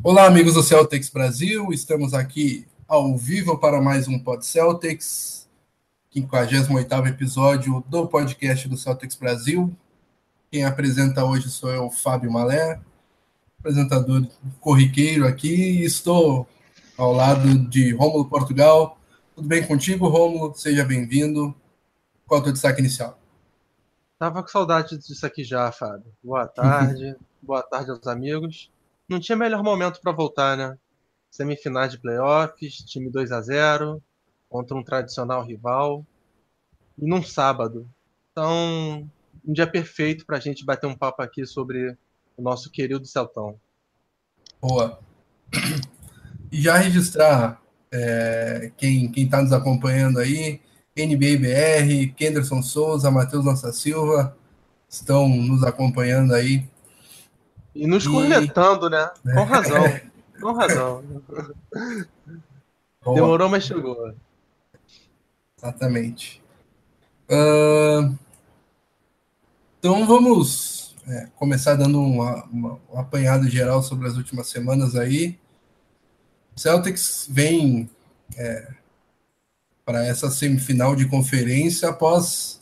Olá, amigos do Celtics Brasil, estamos aqui ao vivo para mais um Pod Celtics, 58 episódio do podcast do Celtics Brasil. Quem apresenta hoje sou eu, Fábio Malé, apresentador corriqueiro aqui, e estou ao lado de Rômulo Portugal. Tudo bem contigo, Rômulo? Seja bem-vindo. Qual é o teu destaque inicial? Tava com saudade disso aqui já, Fábio. Boa tarde, boa tarde aos amigos não tinha melhor momento para voltar, né? Semifinais de playoffs, time 2 a 0 contra um tradicional rival e num sábado. Então, um dia perfeito para a gente bater um papo aqui sobre o nosso querido Celtão. Boa. E já registrar é, quem está nos acompanhando aí, NBBR, Kenderson Souza, Matheus Nossa Silva, estão nos acompanhando aí e nos e... cornetando, né? Com razão. Com razão. Boa. Demorou, mas chegou. Exatamente. Uh... Então vamos é, começar dando uma, uma, um apanhado geral sobre as últimas semanas aí. Celtics vem é, para essa semifinal de conferência após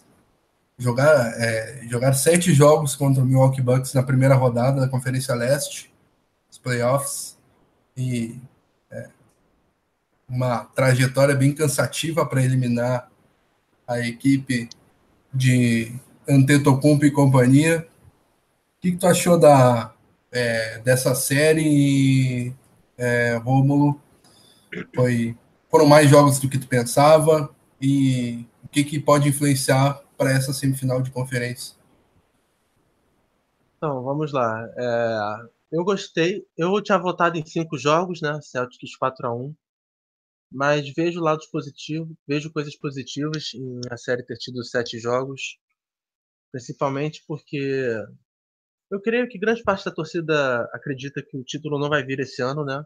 jogar, é, jogar sete jogos contra o Milwaukee Bucks na primeira rodada da Conferência Leste, os playoffs, e é, uma trajetória bem cansativa para eliminar a equipe de Antetokounmpo e companhia. O que, que tu achou da, é, dessa série, é, Rômulo? Foi, foram mais jogos do que tu pensava e o que, que pode influenciar para essa semifinal de conferência? Então, vamos lá. É, eu gostei. Eu tinha votado em cinco jogos, né? Celtics 4 a 1 mas vejo lados positivos, vejo coisas positivas em a série ter tido sete jogos, principalmente porque eu creio que grande parte da torcida acredita que o título não vai vir esse ano, né?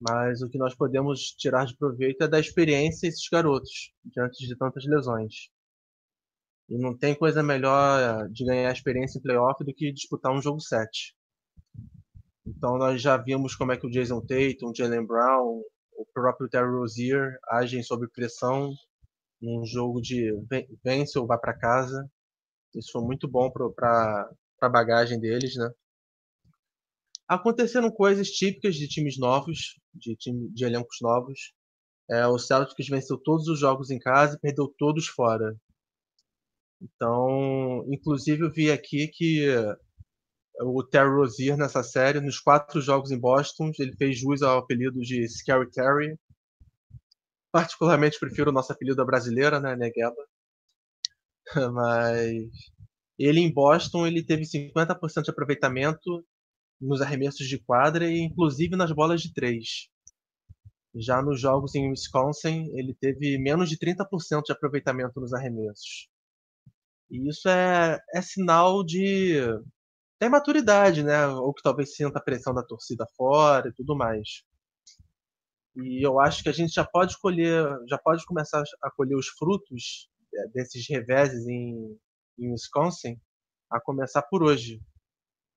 Mas o que nós podemos tirar de proveito é da experiência desses garotos diante de tantas lesões. E não tem coisa melhor de ganhar experiência em playoff do que disputar um jogo 7. Então nós já vimos como é que o Jason Tatum, o Jalen Brown, o próprio Terry Rozier agem sob pressão num jogo de vence ou vá para casa. Isso foi muito bom para a bagagem deles, né? Aconteceram coisas típicas de times novos, de, time, de elencos novos. É, o Celtics venceu todos os jogos em casa e perdeu todos fora. Então, inclusive eu vi aqui que o Terry Rozier nessa série, nos quatro jogos em Boston, ele fez jus ao apelido de Scary Terry. Particularmente prefiro o nosso apelido brasileira, né, Negueba. Mas ele em Boston, ele teve 50% de aproveitamento nos arremessos de quadra e inclusive nas bolas de três. Já nos jogos em Wisconsin, ele teve menos de 30% de aproveitamento nos arremessos. E isso é, é sinal de tem maturidade, né? Ou que talvez sinta a pressão da torcida fora e tudo mais. E eu acho que a gente já pode colher, já pode começar a colher os frutos é, desses reveses em, em Wisconsin, a começar por hoje.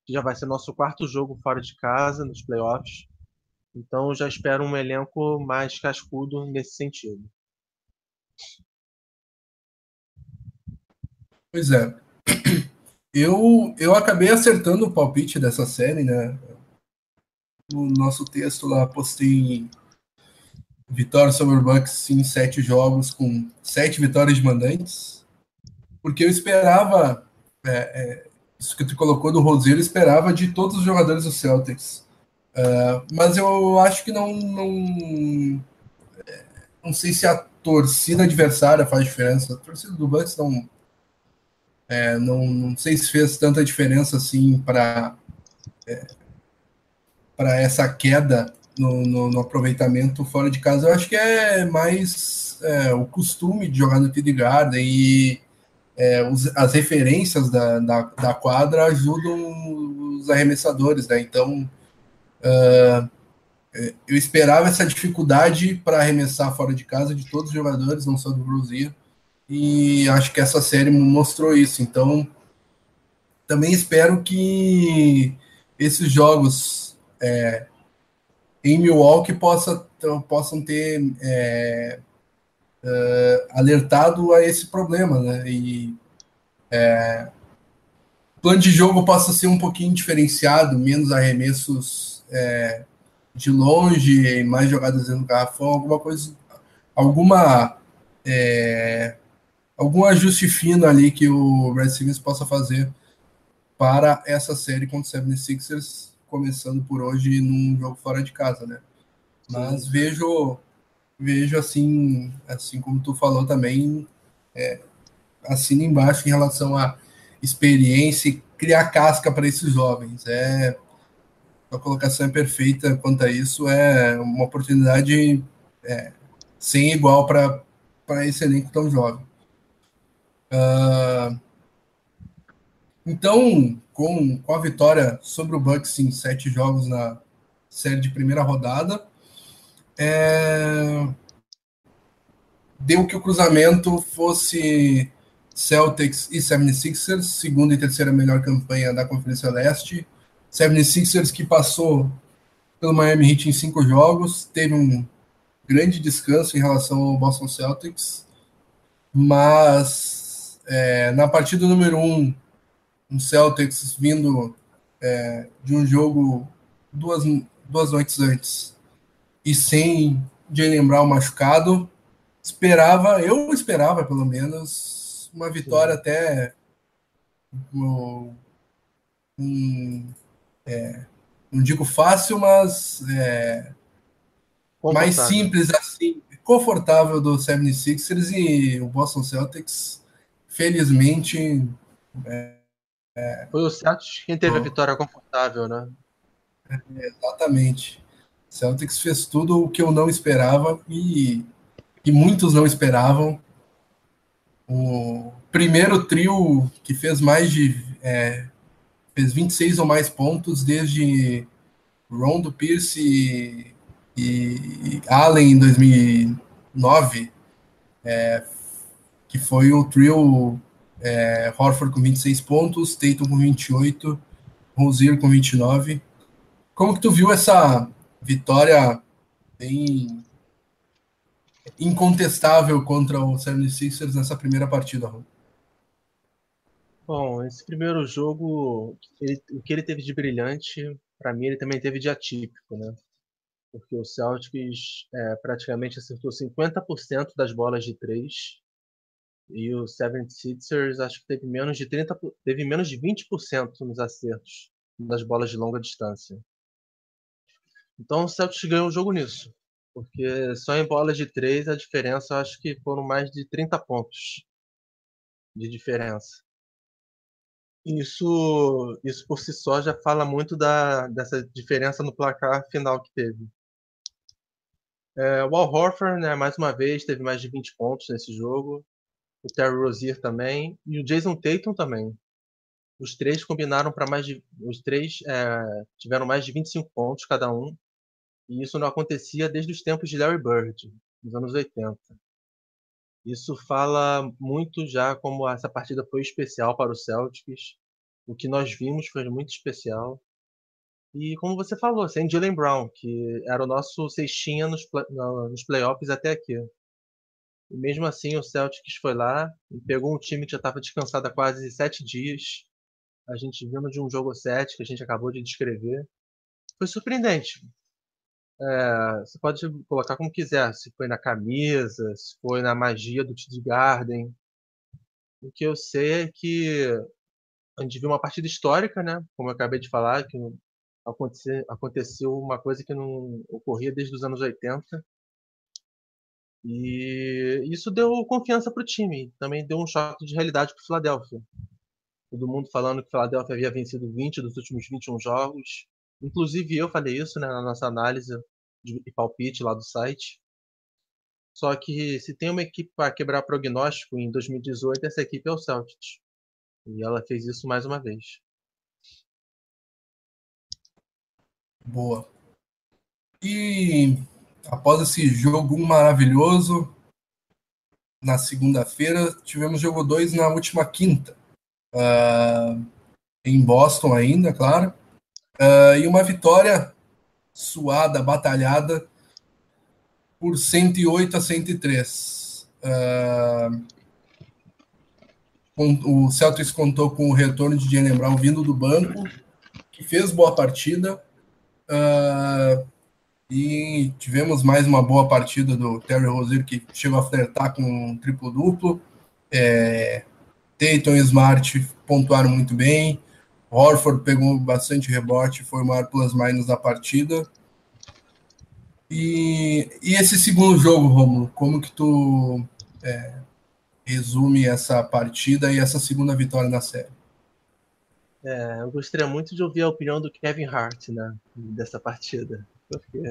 Que já vai ser nosso quarto jogo fora de casa, nos playoffs. Então já espero um elenco mais cascudo nesse sentido. Pois é. Eu, eu acabei acertando o palpite dessa série, né? No nosso texto lá, postei vitória sobre o Bucks em sete jogos, com sete vitórias de mandantes. Porque eu esperava, é, é, isso que tu colocou do Roseiro, esperava de todos os jogadores do Celtics. Uh, mas eu acho que não, não. É, não sei se a torcida adversária faz diferença. A torcida do Bucks não é, não, não sei se fez tanta diferença assim para é, para essa queda no, no, no, aproveitamento fora de casa. Eu acho que é mais é, o costume de jogar no TD Garden e é, os, as referências da, da, da, quadra ajudam os arremessadores, né? Então uh, eu esperava essa dificuldade para arremessar fora de casa de todos os jogadores, não só do Brasil e acho que essa série mostrou isso. Então, também espero que esses jogos é, em Milwaukee possa, possam ter é, é, alertado a esse problema, né? E é, o plano de jogo possa ser um pouquinho diferenciado, menos arremessos é, de longe, mais jogadas do garrafão, alguma coisa, alguma algum ajuste fino ali que o Red Stevens possa fazer para essa série contra o 76ers, começando por hoje num jogo fora de casa, né? Mas Sim. vejo vejo assim, assim como tu falou também, é, assina embaixo em relação à experiência e criar casca para esses jovens. É a colocação é perfeita quanto a isso, é uma oportunidade é, sem igual para esse elenco tão jovem. Uh, então, com, com a vitória sobre o Bucks em sete jogos na série de primeira rodada, é, deu que o cruzamento fosse Celtics e 76ers, segunda e terceira melhor campanha da Conferência Leste. 76ers que passou pelo Miami Heat em cinco jogos, teve um grande descanso em relação ao Boston Celtics, mas é, na partida número um, um Celtics vindo é, de um jogo duas, duas noites antes e sem Jalen Brown machucado, esperava, eu esperava pelo menos, uma vitória Sim. até um, um é, não digo fácil, mas é, mais simples assim, confortável do 76ers e o Boston Celtics, felizmente. É, é, Foi o Celtics quem teve a vitória confortável, né? É, exatamente. Celtics fez tudo o que eu não esperava e, e muitos não esperavam. O primeiro trio que fez mais de. É, fez 26 ou mais pontos desde Rondo Pierce e Allen em 2009, é, que foi o trio é, Horford com 26 pontos, Tatum com 28, Rozier com 29. Como que tu viu essa vitória bem incontestável contra o 76ers nessa primeira partida, Ron? Bom, esse primeiro jogo, ele, o que ele teve de brilhante, para mim ele também teve de atípico, né? porque o Celtics é, praticamente acertou 50% das bolas de três e o 76ers acho que teve menos de 30, teve menos de 20% nos acertos das bolas de longa distância. Então o Celtics ganhou o jogo nisso, porque só em bolas de três a diferença acho que foram mais de 30 pontos de diferença. Isso, isso por si só já fala muito da, dessa diferença no placar final que teve. É, o Al Horford, né, mais uma vez, teve mais de 20 pontos nesse jogo. O Terry Rozier também. E o Jason Tatum também. Os três combinaram para mais de. Os três é, tiveram mais de 25 pontos cada um. E isso não acontecia desde os tempos de Larry Bird, nos anos 80. Isso fala muito já como essa partida foi especial para o Celtics. O que nós vimos foi muito especial. E como você falou, sem Jalen Brown, que era o nosso cestinha nos, nos playoffs até aqui. E mesmo assim, o Celtics foi lá e pegou um time que já estava descansado há quase sete dias. A gente vindo de um jogo 7 que a gente acabou de descrever. Foi surpreendente. É, você pode colocar como quiser, se foi na camisa, se foi na magia do TD Garden. O que eu sei é que a gente viu uma partida histórica, né? Como eu acabei de falar, que aconteceu uma coisa que não ocorria desde os anos 80. E isso deu confiança para o time. Também deu um choque de realidade para o Philadelphia. Todo mundo falando que o Philadelphia havia vencido 20 dos últimos 21 jogos. Inclusive eu falei isso né, na nossa análise de palpite lá do site. Só que se tem uma equipe para quebrar prognóstico em 2018, essa equipe é o Celtics. E ela fez isso mais uma vez. Boa. E após esse jogo maravilhoso, na segunda-feira, tivemos jogo 2 na última quinta. Uh, em Boston ainda, claro. Uh, e uma vitória suada, batalhada, por 108 a 103. Uh, o Celtics contou com o retorno de Jalen Brown vindo do banco, que fez boa partida. Uh, e tivemos mais uma boa partida do Terry Rozier, que chegou a flertar com um triplo-duplo. É, Tatum e Smart pontuaram muito bem. Horford pegou bastante rebote, foi o maior plus-minus da partida. E, e esse segundo jogo, Romulo, como que tu é, resume essa partida e essa segunda vitória na série? É, eu gostaria muito de ouvir a opinião do Kevin Hart, né, dessa partida, porque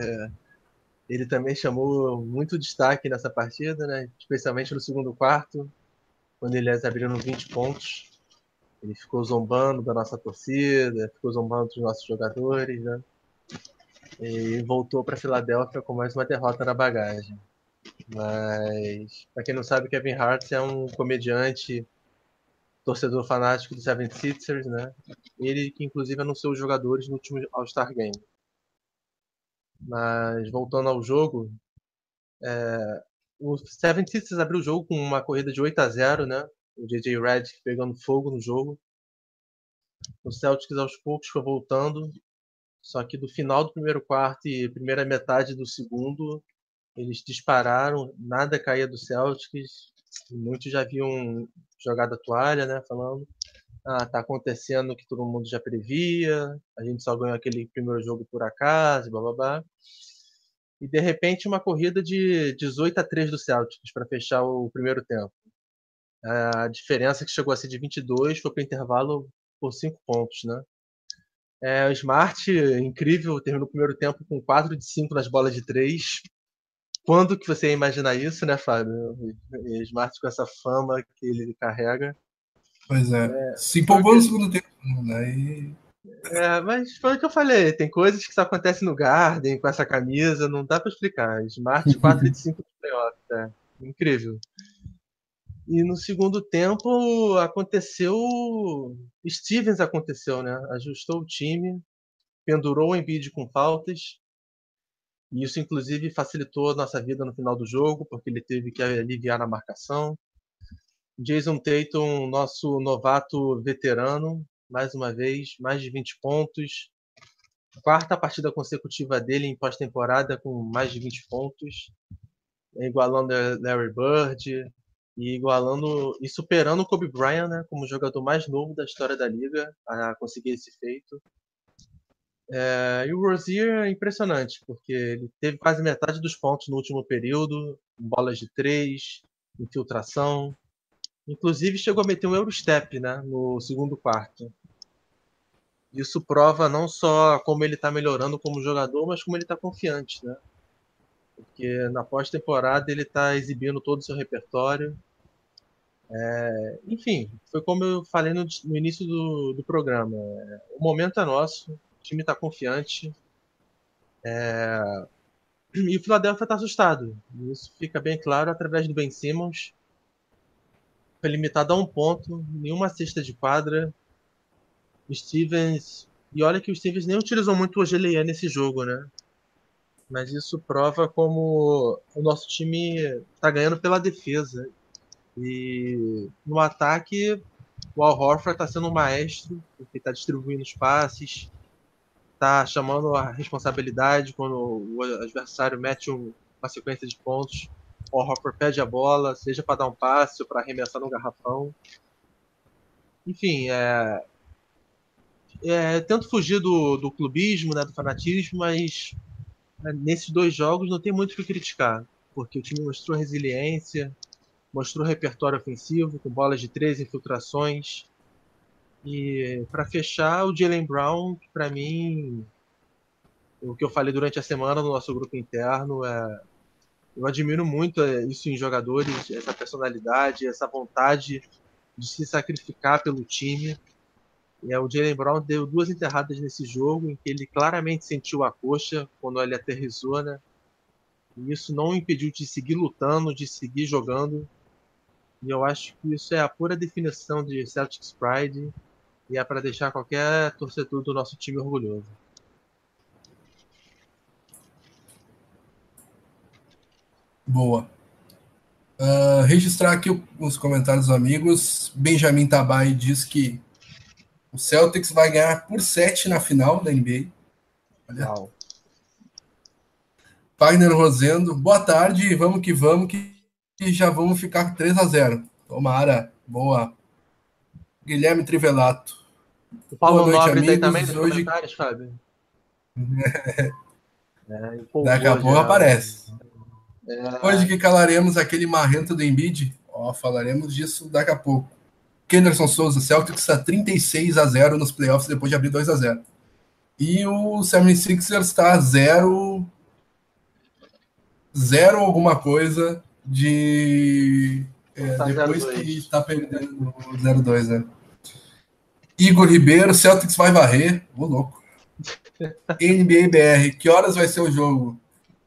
ele também chamou muito destaque nessa partida, né, especialmente no segundo quarto, quando eles abriram 20 pontos. Ele ficou zombando da nossa torcida, ficou zombando dos nossos jogadores, né? E voltou para Filadélfia com mais uma derrota na bagagem. Mas, para quem não sabe, Kevin Hart é um comediante, torcedor fanático do 76ers, né? Ele que inclusive anunciou os jogadores no último All-Star Game. Mas voltando ao jogo, é, o 76ers abriu o jogo com uma corrida de 8 a 0, né? O JJ Redick pegando fogo no jogo. O Celtics aos poucos foi voltando, só que do final do primeiro quarto e primeira metade do segundo, eles dispararam, nada caía do Celtics. Muitos já haviam jogado a toalha, né? Falando, ah, tá acontecendo o que todo mundo já previa, a gente só ganhou aquele primeiro jogo por acaso, blá blá blá e de repente uma corrida de 18 a 3 do Celtics para fechar o primeiro tempo. A diferença que chegou a ser de 22 foi para intervalo por 5 pontos, né? É, o Smart, incrível, terminou o primeiro tempo com 4 de 5 nas bolas de 3. Quando que você ia imaginar isso, né, Fábio? O Smart com essa fama que ele carrega. Pois é. é Se empolgou no segundo tempo, né? E é, mas foi o que eu falei, tem coisas que só acontecem no Garden com essa camisa, não dá para explicar. Smart 4 de 5 de playoff, é incrível. E no segundo tempo aconteceu. Stevens aconteceu, né? Ajustou o time, pendurou o Embiid com faltas. E isso, inclusive, facilitou a nossa vida no final do jogo, porque ele teve que aliviar na marcação. Jason Tatum, nosso novato veterano, mais uma vez, mais de 20 pontos. Quarta partida consecutiva dele em pós-temporada com mais de 20 pontos, igualando Larry Bird e igualando e superando o Kobe Bryant, né, como jogador mais novo da história da liga a conseguir esse feito. É, e o Rozier é impressionante, porque ele teve quase metade dos pontos no último período, bolas de três, infiltração, Inclusive chegou a meter um Eurostep né, no segundo quarto. Isso prova não só como ele está melhorando como jogador, mas como ele está confiante. Né? Porque na pós-temporada ele está exibindo todo o seu repertório. É, enfim, foi como eu falei no, no início do, do programa. É, o momento é nosso, o time está confiante. É, e o Philadelphia está assustado. Isso fica bem claro através do Ben Simmons, foi limitado a um ponto, nenhuma cesta de quadra. Stevens. E olha que o Stevens nem utilizou muito o Ogelier nesse jogo, né? Mas isso prova como o nosso time está ganhando pela defesa. E no ataque, o Al Horford está sendo um maestro, porque está distribuindo os passes, está chamando a responsabilidade quando o adversário mete uma sequência de pontos o Hopper pede a bola, seja para dar um passe ou para arremessar no garrafão. Enfim, é, é, tento fugir do, do clubismo, né, do fanatismo, mas né, nesses dois jogos não tem muito o que criticar, porque o time mostrou resiliência, mostrou repertório ofensivo, com bolas de três infiltrações. E para fechar, o Jalen Brown, para mim, o que eu falei durante a semana no nosso grupo interno, é eu admiro muito é, isso em jogadores, essa personalidade, essa vontade de se sacrificar pelo time. É, o Jalen Brown deu duas enterradas nesse jogo, em que ele claramente sentiu a coxa quando ele aterrizou, né? E isso não o impediu de seguir lutando, de seguir jogando. E eu acho que isso é a pura definição de Celtics Pride e é para deixar qualquer torcedor do nosso time orgulhoso. Boa. Uh, registrar aqui os comentários dos amigos. Benjamin Tabai diz que o Celtics vai ganhar por 7 na final da NBA. Olha. Uau. Wagner Rosendo, boa tarde, vamos que vamos, que já vamos ficar 3 a 0 Tomara, boa. Guilherme Trivelato. O Paulo boa noite, Nobre amigos. também nos hoje... comentários, Fábio. é, Daqui a pouco aparece. É... Hoje que calaremos aquele marrento do Embiid, ó, falaremos disso daqui a pouco. Kenderson Souza, Celtics está 36 a 0 nos playoffs depois de abrir 2 a 0. E o 76ers está 0 zero alguma coisa de é, tá depois que está perdendo o 0-2, né? Igor Ribeiro, Celtics vai varrer. Ô, louco. NBA BR, que horas vai ser o jogo?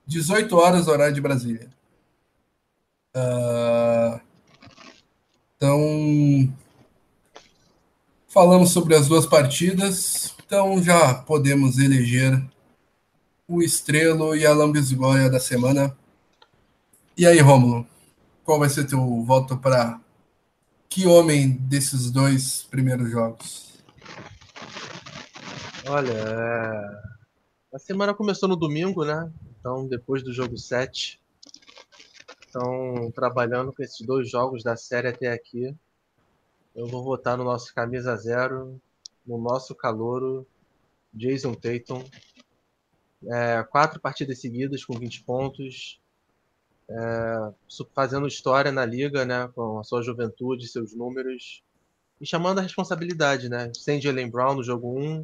18 horas, horário de Brasília. Uh, então, falamos sobre as duas partidas. Então, já podemos eleger o Estrelo e a Lambisgoia da semana. E aí, Rômulo, qual vai ser teu voto para que homem desses dois primeiros jogos? Olha, a semana começou no domingo, né? Então, depois do jogo 7. Então, trabalhando com esses dois jogos da série até aqui, eu vou votar no nosso camisa zero, no nosso calouro, Jason Tatum. É, quatro partidas seguidas com 20 pontos, é, fazendo história na liga, né, com a sua juventude, seus números, e chamando a responsabilidade, né, sem Jalen Brown no jogo 1,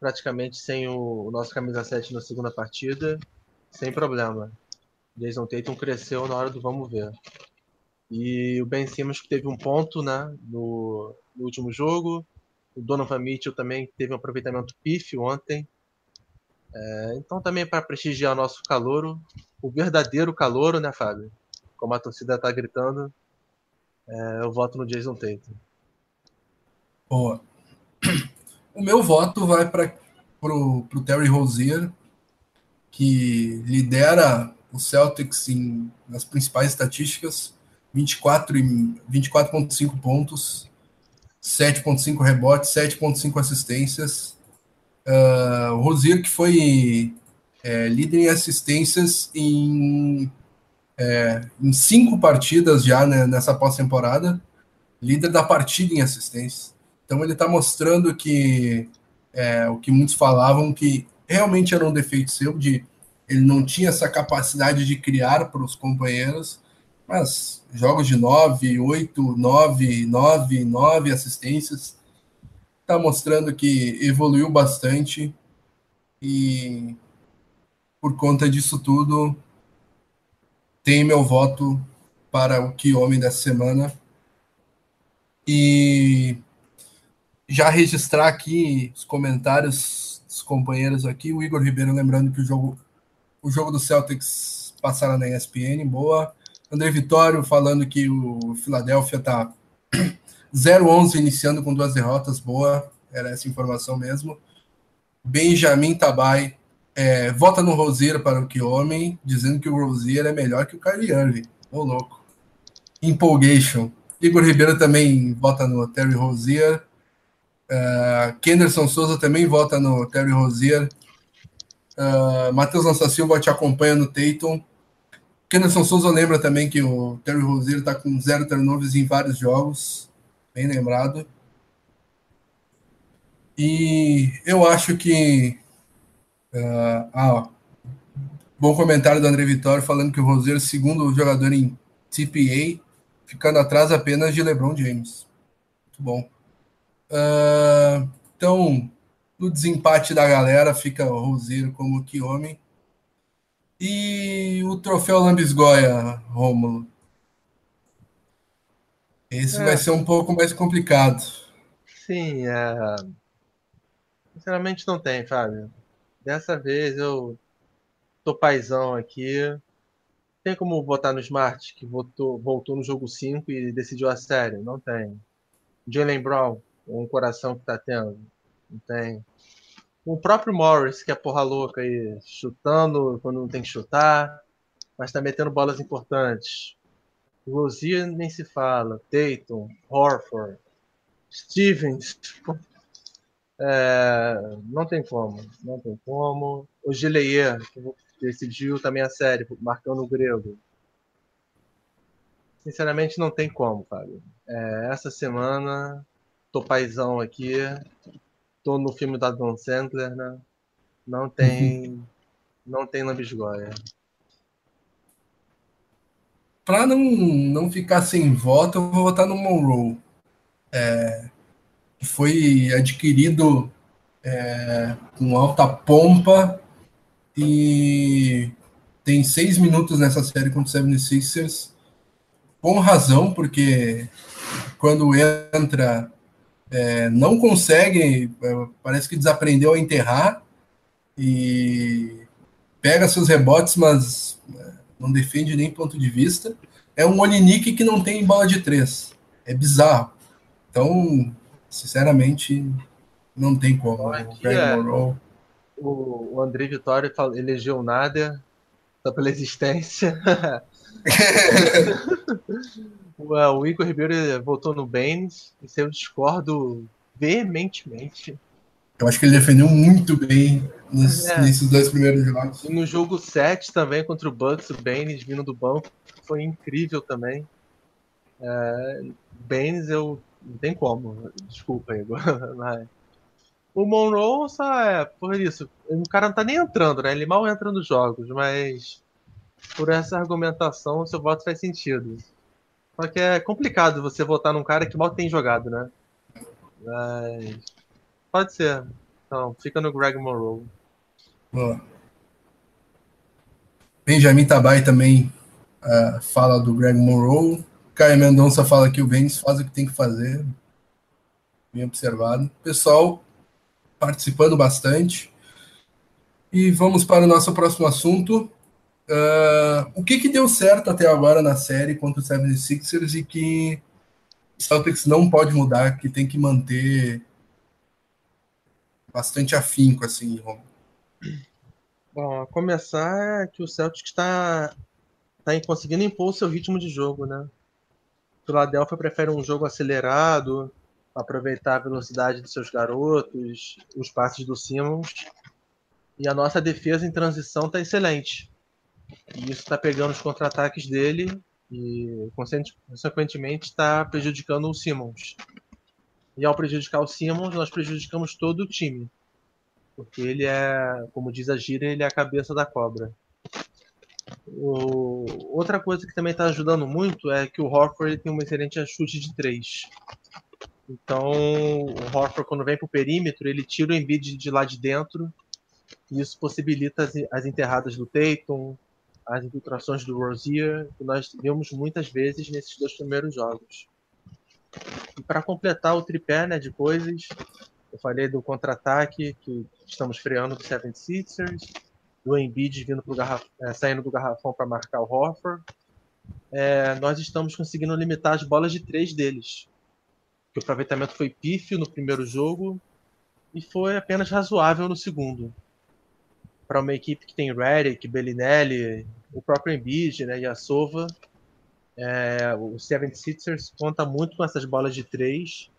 praticamente sem o, o nosso camisa 7 na segunda partida, sem problema. Jason Tatum cresceu na hora do vamos ver. E o Ben Simmons que teve um ponto, né, no, no último jogo. O Donovan Mitchell também teve um aproveitamento pífio ontem. É, então também para prestigiar nosso calouro, o verdadeiro calouro, né, Fábio? Como a torcida está gritando, é, eu voto no Jason Tatum. Boa. O meu voto vai para o Terry Rozier, que lidera o Celtics em, nas principais estatísticas, 24,5 24 pontos, 7,5 rebotes, 7,5 assistências. Uh, o Rozier, que foi é, líder em assistências em, é, em cinco partidas já né, nessa pós-temporada, líder da partida em assistências. Então ele está mostrando que é, o que muitos falavam que realmente era um defeito seu, de ele não tinha essa capacidade de criar para os companheiros, mas jogos de 9, 8, 9, 9, 9 assistências, está mostrando que evoluiu bastante e por conta disso tudo, tem meu voto para o que homem dessa semana. E já registrar aqui os comentários dos companheiros aqui. O Igor Ribeiro lembrando que o jogo, o jogo do Celtics passará na ESPN, boa. André Vitório falando que o Philadelphia tá 0-11 iniciando com duas derrotas, boa. Era essa informação mesmo. Benjamin Tabai é, vota no Rosier para o que homem, dizendo que o Rosier é melhor que o Kyrie Irving. Ô, louco. Empolgation. Igor Ribeiro também vota no Terry Rosier. Uh, Kenderson Souza também vota no Terry Rosier. Uh, Matheus Lança Silva te acompanha no Tatum. Kenderson Souza lembra também que o Terry Rosier está com zero turnovers em vários jogos. Bem lembrado. E eu acho que Uh, ah, bom comentário do André Vitório falando que o Roseiro é o segundo jogador em TPA, ficando atrás apenas de LeBron James. Muito bom. Uh, então, no desempate da galera, fica o Roseiro como que homem. E o troféu Lambisgoia, Rômulo. Esse é. vai ser um pouco mais complicado. Sim, é... sinceramente não tem, Fábio. Dessa vez eu tô paizão aqui. Tem como votar no Smart, que votou, voltou no jogo 5 e decidiu a série? Não tem. Jalen Brown, um coração que tá tendo? Não tem. O próprio Morris, que é porra louca aí, chutando quando não tem que chutar. mas tá metendo bolas importantes. Rozier nem se fala, Tatum, Horford, Stevens. É, não tem como, não tem como. O Gileyer, que decidiu também a série, marcando o grego. Sinceramente, não tem como, Fábio. É, essa semana, tô paizão aqui, tô no filme da Don Sandler, né? Não tem, não tem lambisgoia. Para não, não ficar sem voto, eu vou votar no Monroe. É, foi adquirido é, com alta pompa e tem seis minutos nessa série contra o 76ers com razão, porque quando entra é, não consegue, é, parece que desaprendeu a enterrar e pega seus rebotes, mas é, não defende nem ponto de vista. É um Olinick que não tem bola de três. É bizarro. Então, sinceramente, não tem como. Aqui é, o, o André Vitória elegeu o Nader só pela existência. o Igor Ribeiro votou no Baines, e eu discordo veementemente. Eu acho que ele defendeu muito bem nos, é. nesses dois primeiros jogos. E no jogo 7 também, contra o Bucks, o Baines vindo do banco, foi incrível também. É, Baines eu não tem como, desculpa, Igor. Mas... O Monroe só é por isso. O cara não tá nem entrando, né? Ele mal entra nos jogos, mas por essa argumentação, seu voto faz sentido. Só que é complicado você votar num cara que mal tem jogado, né? Mas. Pode ser. Então, fica no Greg Monroe. Boa. Benjamin Tabai também uh, fala do Greg Monroe. Caio Mendonça fala que o Vênus faz o que tem que fazer. Bem observado. Pessoal participando bastante. E vamos para o nosso próximo assunto. Uh, o que, que deu certo até agora na série contra o 76ers e que o Celtics não pode mudar, que tem que manter bastante afinco, assim, Rom? Bom, a começar é que o Celtics está tá conseguindo impor o seu ritmo de jogo, né? Philadelphia prefere um jogo acelerado, aproveitar a velocidade dos seus garotos, os passes do Simmons. E a nossa defesa em transição está excelente. E isso está pegando os contra-ataques dele e, consequentemente, está prejudicando o Simmons. E ao prejudicar o Simmons, nós prejudicamos todo o time. Porque ele é, como diz a gíria, ele é a cabeça da cobra. O... Outra coisa que também está ajudando muito é que o Horford tem um excelente chute de três. Então, o Horford, quando vem para o perímetro, ele tira o Embiid de lá de dentro. E isso possibilita as, as enterradas do Tatum, as infiltrações do Rozier, que nós vimos muitas vezes nesses dois primeiros jogos. E para completar o tripé né, de coisas, eu falei do contra-ataque que estamos freando do 76ers, do Embiid vindo pro garraf... É, saindo do garrafão para marcar o Horford. É, nós estamos conseguindo limitar as bolas de três deles. O aproveitamento foi pífio no primeiro jogo e foi apenas razoável no segundo para uma equipe que tem Redick, Bellinelli, o próprio Embiid, né, a Sova, é, o 76ers conta muito com essas bolas de três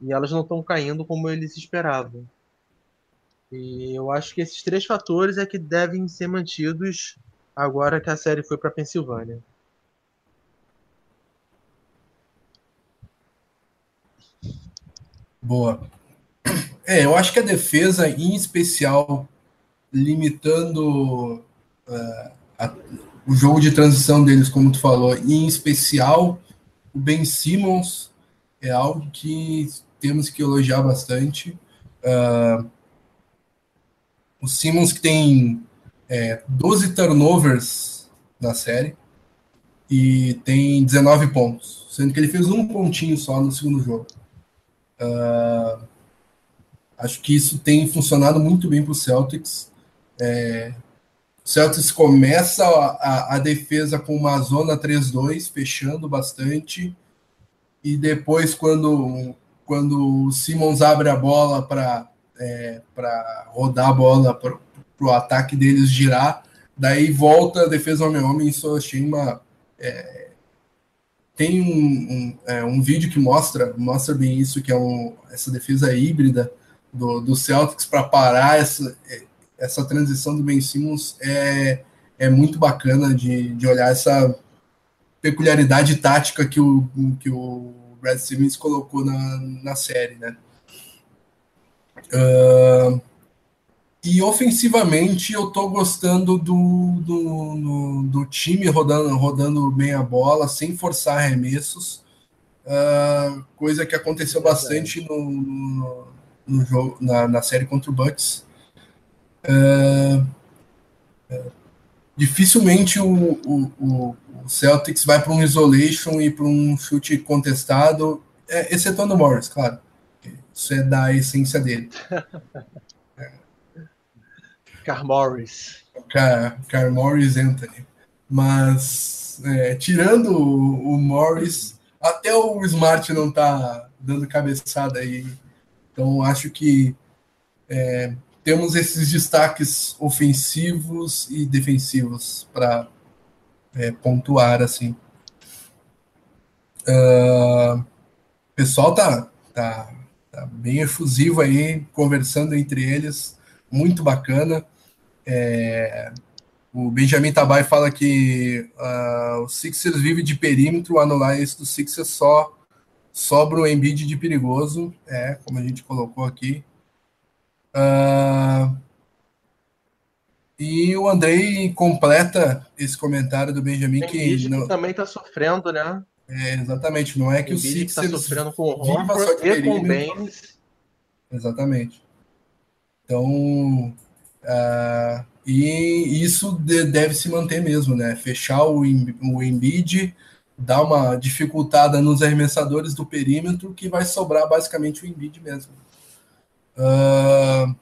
e elas não estão caindo como eles esperavam. E eu acho que esses três fatores é que devem ser mantidos agora que a série foi para Pensilvânia. Boa. É, eu acho que a defesa, em especial limitando uh, a, o jogo de transição deles, como tu falou, e em especial o Ben Simmons é algo que temos que elogiar bastante. Uh, o Simmons que tem é, 12 turnovers na série e tem 19 pontos, sendo que ele fez um pontinho só no segundo jogo. Uh, acho que isso tem funcionado muito bem para o Celtics. É, o Celtics começa a, a, defesa com uma zona 3-2, fechando bastante. E depois, quando, quando o Simmons abre a bola para é, rodar a bola para o ataque deles girar, Daí volta a defesa homem-homem, isso eu achei uma. É, tem um, um, é, um, vídeo que mostra, mostra bem isso, que é um, essa defesa híbrida do, do Celtics para parar essa, essa transição do Ben Simmons é, é muito bacana de, de olhar essa peculiaridade tática que o, que o Brad Simmons colocou na, na série, né? Uh, e ofensivamente eu tô gostando do, do, do, do, time rodando, rodando bem a bola, sem forçar arremessos. Uh, coisa que aconteceu bastante no, no, no jogo, na, na, série contra o Bucks. Uh, dificilmente o, o, o, Celtics vai para um isolation e para um chute contestado, é, excetuando o Morris, claro. Isso é da essência dele. Car Morris. Car, Car Morris Anthony. Mas, é, tirando o, o, Morris, até o Smart não tá dando cabeçada aí. Então, acho que é, temos esses destaques ofensivos e defensivos para é, pontuar, assim. Uh, o pessoal tá, tá, tá bem efusivo aí, conversando entre eles, muito bacana. É, o Benjamin Tabai fala que uh, o Sixers vive de perímetro, anular isso do Sixers só sobra o Embiid de perigoso, é, como a gente colocou aqui. Uh, e o Andrei completa esse comentário do Benjamin Tem que, não, que também está sofrendo, né? É, exatamente, não é que o Sixers está sofrendo com o Horford e com o Baines. Exatamente. Então, Uh, e isso de, deve se manter mesmo, né? Fechar o, o Embiid, dar uma dificultada nos arremessadores do perímetro, que vai sobrar basicamente o Embiid mesmo. Uh,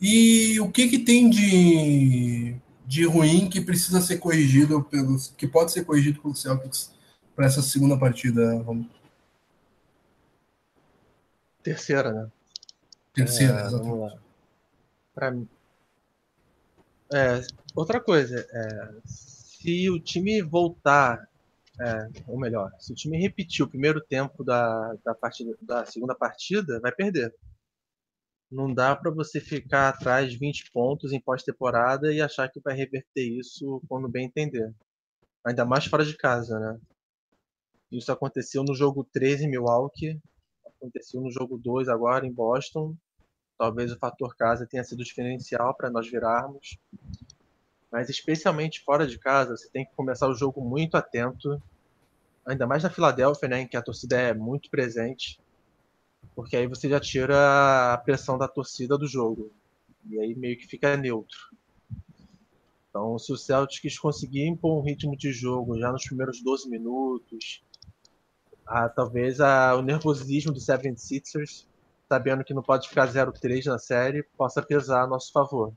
e o que, que tem de, de ruim que precisa ser corrigido pelos. que pode ser corrigido pelo Celtics para essa segunda partida? Vamos. Terceira, né? Terceira, é, exatamente para mim. É, outra coisa, é, se o time voltar, é, ou melhor, se o time repetir o primeiro tempo da, da, partida, da segunda partida, vai perder. Não dá para você ficar atrás de 20 pontos em pós-temporada e achar que vai reverter isso quando bem entender. Ainda mais fora de casa, né? Isso aconteceu no jogo 13 em Milwaukee, aconteceu no jogo 2 agora em Boston Talvez o fator casa tenha sido diferencial para nós virarmos. Mas especialmente fora de casa, você tem que começar o jogo muito atento. Ainda mais na Filadélfia, né, em que a torcida é muito presente. Porque aí você já tira a pressão da torcida do jogo. E aí meio que fica neutro. Então, se o Celtics conseguir impor um ritmo de jogo já nos primeiros 12 minutos, ah, talvez ah, o nervosismo do 76ers sabendo que não pode ficar 0-3 na série, possa pesar a nosso favor.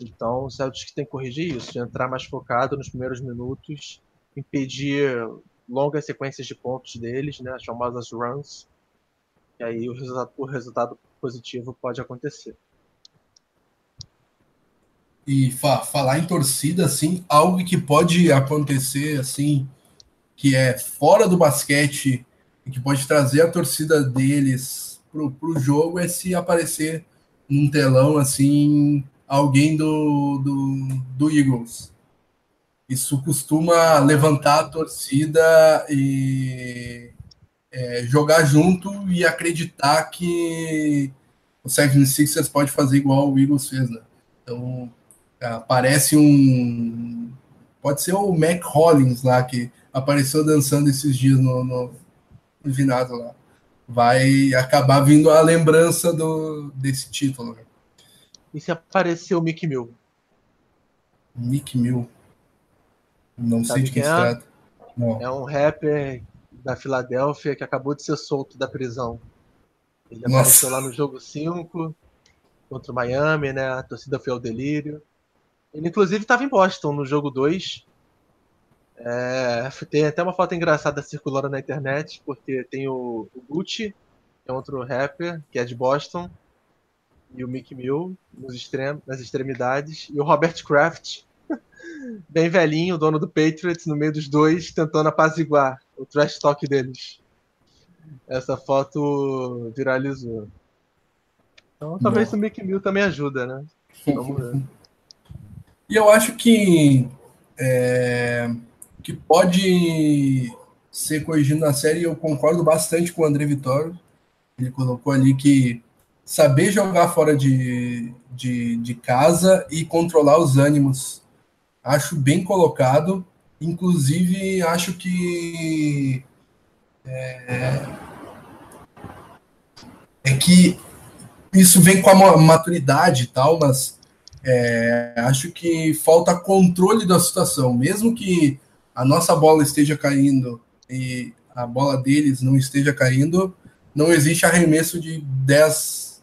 Então o Celtics tem que corrigir isso, entrar mais focado nos primeiros minutos, impedir longas sequências de pontos deles, né, as famosas runs, e aí o resultado, o resultado positivo pode acontecer. E fa falar em torcida, assim, algo que pode acontecer, assim, que é fora do basquete e que pode trazer a torcida deles pro, pro jogo é se aparecer num telão assim alguém do, do, do Eagles. Isso costuma levantar a torcida e é, jogar junto e acreditar que o 76ers pode fazer igual o Eagles fez, né? Então, aparece um... Pode ser o Mac Hollins lá, que apareceu dançando esses dias no, no, no ginásio lá. Vai acabar vindo a lembrança do, desse título. Né? E se aparecer o Mick Mill? Mick Mill? Não Sabe sei de quem se é? trata. Não. É um rapper da Filadélfia que acabou de ser solto da prisão. Ele Nossa. apareceu lá no jogo 5 contra o Miami, né? A torcida foi ao delírio. Ele inclusive estava em Boston no jogo 2 é, tem até uma foto engraçada circulando na internet, porque tem o, o Gucci, que é outro rapper, que é de Boston, e o Mick Mill nos extrem nas extremidades, e o Robert Kraft, bem velhinho, dono do Patriots, no meio dos dois, tentando apaziguar o trash talk deles. Essa foto viralizou. Então talvez Bom. o Mick Mill também ajuda, né? Vamos ver. E eu acho que é, que pode ser corrigido na série, eu concordo bastante com o André Vitório. Ele colocou ali que saber jogar fora de, de, de casa e controlar os ânimos. Acho bem colocado. Inclusive, acho que. É, é que isso vem com a maturidade e tal, mas é, acho que falta controle da situação. Mesmo que a nossa bola esteja caindo e a bola deles não esteja caindo, não existe arremesso de 10, né?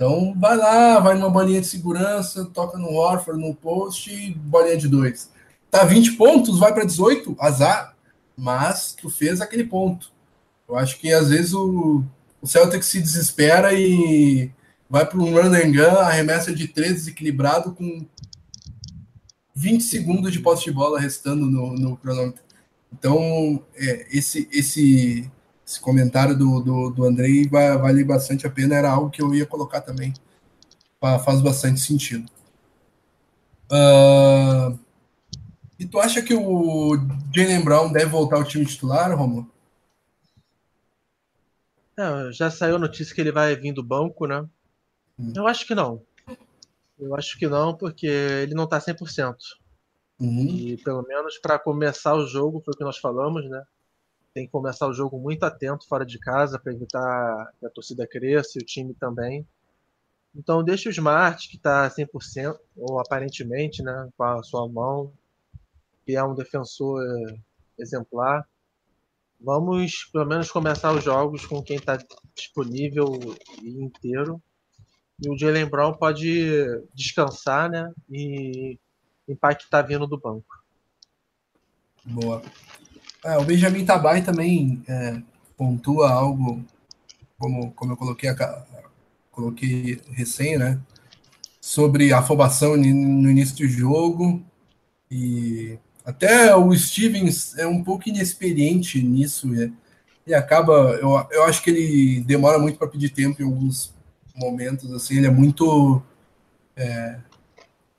Então vai lá, vai numa bolinha de segurança, toca no Horford, no post bolinha de 2. Tá 20 pontos, vai para 18, azar. Mas tu fez aquele ponto. Eu acho que às vezes o, o Celtic se desespera e vai para um run and gun, arremessa de três desequilibrado com 20 segundos de posse de bola restando no, no cronômetro. Então, é, esse, esse, esse comentário do, do, do Andrei vale bastante a pena, era algo que eu ia colocar também. Faz bastante sentido. Uh, e tu acha que o Jalen Brown deve voltar ao time titular, Romulo? já saiu a notícia que ele vai vir do banco, né? Hum. Eu acho que não. Eu acho que não, porque ele não tá 100%. Uhum. E pelo menos para começar o jogo, foi o que nós falamos, né? Tem que começar o jogo muito atento fora de casa para evitar que a torcida cresça e o time também. Então deixa o Smart, que está 100%, ou aparentemente, né, com a sua mão, que é um defensor exemplar. Vamos pelo menos começar os jogos com quem está disponível e inteiro e o Jalen Brown pode descansar, né? E impactar vindo do banco. Boa. É, o Benjamin Tabai também é, pontua algo, como, como eu coloquei, a, coloquei recém, né? Sobre afobação no início do jogo. E até o Stevens é um pouco inexperiente nisso. Né? E acaba, eu, eu acho que ele demora muito para pedir tempo em alguns momentos, assim, ele é muito é,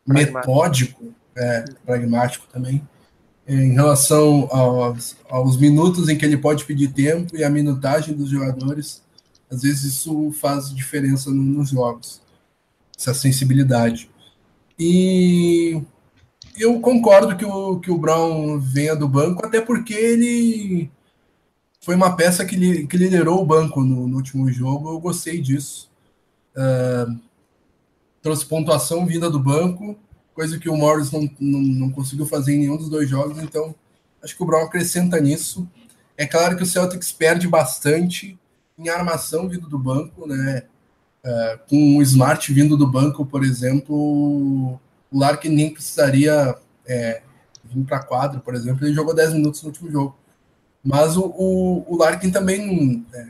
metódico, é, pragmático também, em relação aos, aos minutos em que ele pode pedir tempo e a minutagem dos jogadores, às vezes isso faz diferença nos jogos, essa sensibilidade. E eu concordo que o, que o Brown venha do banco, até porque ele foi uma peça que, li, que liderou o banco no, no último jogo, eu gostei disso. Uh, trouxe pontuação vinda do banco, coisa que o Morris não, não, não, conseguiu fazer em nenhum dos dois jogos, então acho que o Brown acrescenta nisso. É claro que o Celtics perde bastante em armação vindo do banco, né? Uh, com o Smart vindo do banco, por exemplo, o Larkin nem precisaria é, vir para quadra, por exemplo, ele jogou 10 minutos no último jogo. Mas o, o, o Larkin também é,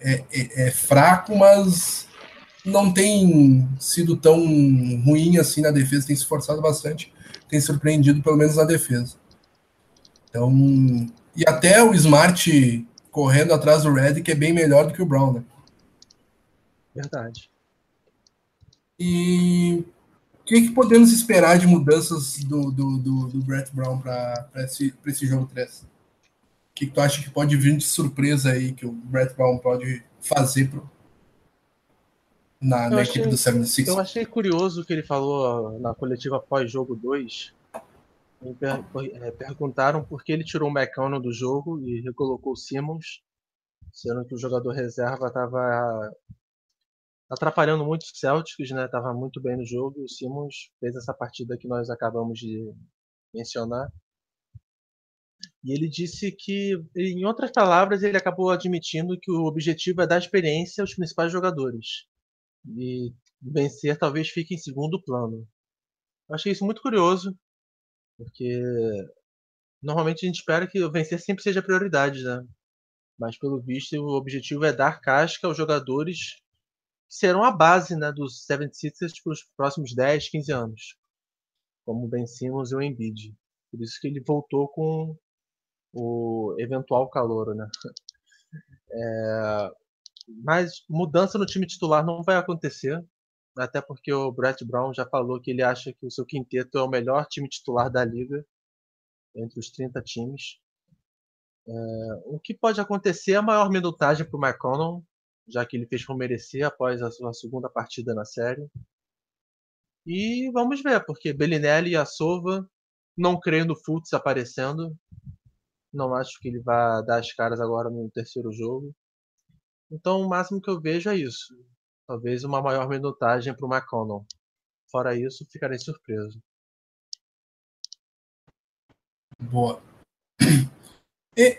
é, é, é, fraco, mas não tem sido tão ruim assim na defesa, tem se esforçado bastante, tem surpreendido pelo menos na defesa. Então, e até o Smart correndo atrás do Redick é bem melhor do que o Brown, né? Verdade. E o que, que, podemos esperar de mudanças do, do, do, do Brett Brown para esse, esse jogo 3? O que, que tu acha que pode vir de surpresa aí que o Brett Brown pode fazer pro, na, na achei, equipe do 76? Eu achei curioso o que ele falou na coletiva pós-jogo 2. Per, é, perguntaram por que ele tirou o McConnell do jogo e recolocou o Simmons, sendo que o jogador reserva estava atrapalhando muito os Celtics, né? Tava muito bem no jogo e o Simmons fez essa partida que nós acabamos de mencionar. E ele disse que, em outras palavras, ele acabou admitindo que o objetivo é dar experiência aos principais jogadores. E vencer talvez fique em segundo plano. Eu achei isso muito curioso, porque normalmente a gente espera que vencer sempre seja prioridade, né? Mas pelo visto o objetivo é dar casca aos jogadores que serão a base né, dos 76ers para os próximos 10, 15 anos, como o Ben Simmons e o Embiid. Por isso que ele voltou com o eventual calor, né? É, mas mudança no time titular não vai acontecer, até porque o Brett Brown já falou que ele acha que o seu quinteto é o melhor time titular da liga, entre os 30 times. É, o que pode acontecer é a maior minutagem para o McConnell, já que ele fez por merecer após a sua segunda partida na série. E vamos ver, porque Bellinelli e a Sova não creio no Fultz aparecendo. Não acho que ele vá dar as caras agora no terceiro jogo. Então o máximo que eu vejo é isso. Talvez uma maior minutagem para o McConnell. Fora isso, ficarei surpreso. Boa.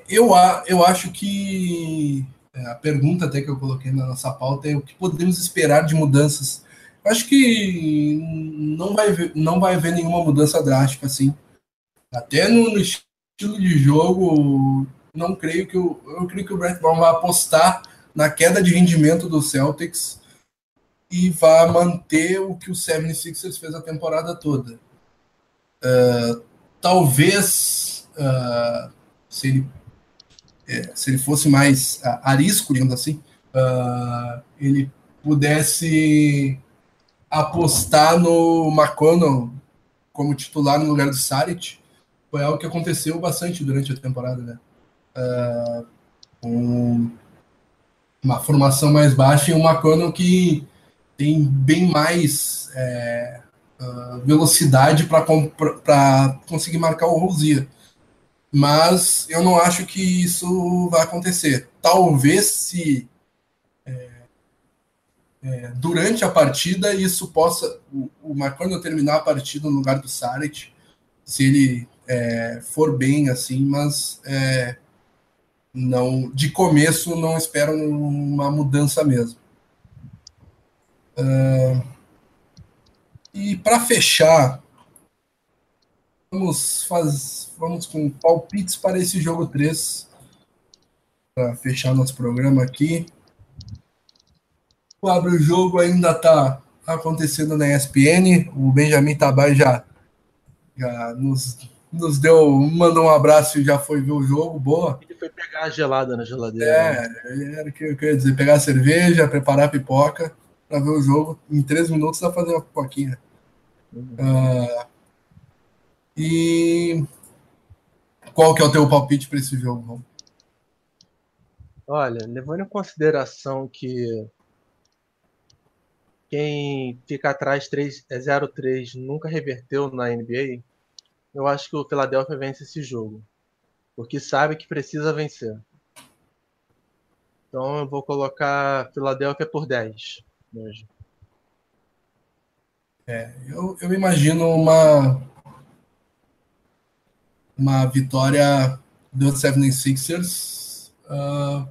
Eu, eu acho que é, a pergunta até que eu coloquei na nossa pauta é o que podemos esperar de mudanças. Eu acho que não vai, não vai haver nenhuma mudança drástica assim. Até no, no estilo de jogo, não creio que o, eu creio que o Brett Brown vai apostar na queda de rendimento do Celtics e vai manter o que o 76ers fez a temporada toda. Uh, talvez uh, se ele é, se ele fosse mais uh, arisco, digamos assim, uh, ele pudesse apostar no McConnell como titular no lugar do Saric, foi algo que aconteceu bastante durante a temporada, né? Uma formação mais baixa e um McConnell que tem bem mais é, uh, velocidade para conseguir marcar o Rosier mas eu não acho que isso vai acontecer. Talvez se é, é, durante a partida isso possa o, o Marcano terminar a partida no lugar do Saric, se ele é, for bem assim, mas é, não de começo não espero uma mudança mesmo. Uh, e para fechar, vamos fazer vamos com palpites para esse jogo 3. Para fechar nosso programa aqui. O Abre o Jogo ainda está acontecendo na ESPN. O Benjamin Tabai já, já nos, nos deu, mandou um abraço e já foi ver o jogo. Boa. Ele foi pegar a gelada na geladeira. É, né? era o que eu queria dizer: pegar a cerveja, preparar a pipoca para ver o jogo. Em três minutos dá fazer uma pipoquinha. Uhum. Uh, e qual que é o teu palpite para esse jogo? Olha, levando em consideração que quem fica atrás 3, é 0-3 nunca reverteu na NBA, eu acho que o Philadelphia vence esse jogo. Porque sabe que precisa vencer. Então eu vou colocar Philadelphia por 10 hoje. É, eu, eu imagino uma uma vitória do 76ers uh,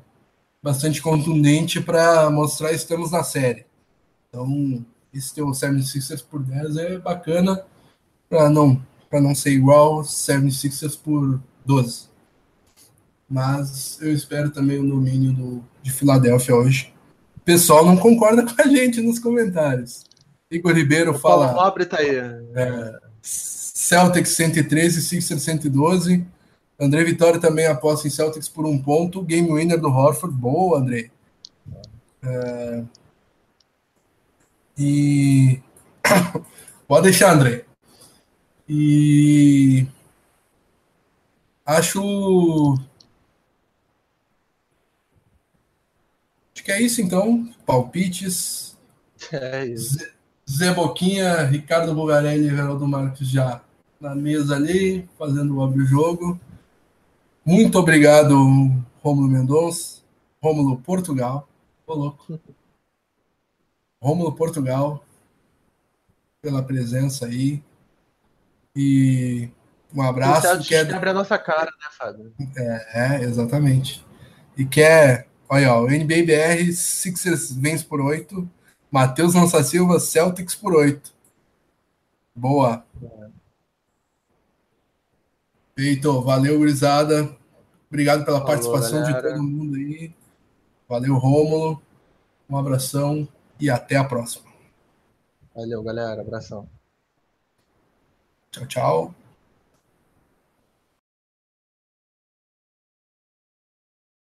bastante contundente para mostrar que estamos na série. Então, esse teu 76ers por 10 é bacana para não, não ser igual 76ers por 12. Mas eu espero também o domínio do, de Filadélfia hoje. O pessoal não concorda com a gente nos comentários. Igor Ribeiro o fala. Paulo Nobre tá aí. É, Celtics 113, Sixers 112. André Vitória também aposta em Celtics por um ponto. Game winner do Horford. Boa, André. É... E. Pode deixar, André. E. Acho. Acho que é isso então. Palpites. É isso. Zé Boquinha, Ricardo Bugarelli e Geraldo Marques já na mesa ali, fazendo o jogo. Muito obrigado, Rômulo Mendonça, Rômulo Portugal. Ô, louco. Rômulo Portugal, pela presença aí. E um abraço. Isso quer... abre a nossa cara, né, Fábio? É, é, exatamente. E quer. Olha, ó, o NBBR Sixers vence por 8. Matheus Lança Silva, Celtics por 8. Boa. Feito. Valeu, gurizada. Obrigado pela Falou, participação galera. de todo mundo aí. Valeu, Rômulo. Um abração. e até a próxima. Valeu, galera. Abração. Tchau, tchau.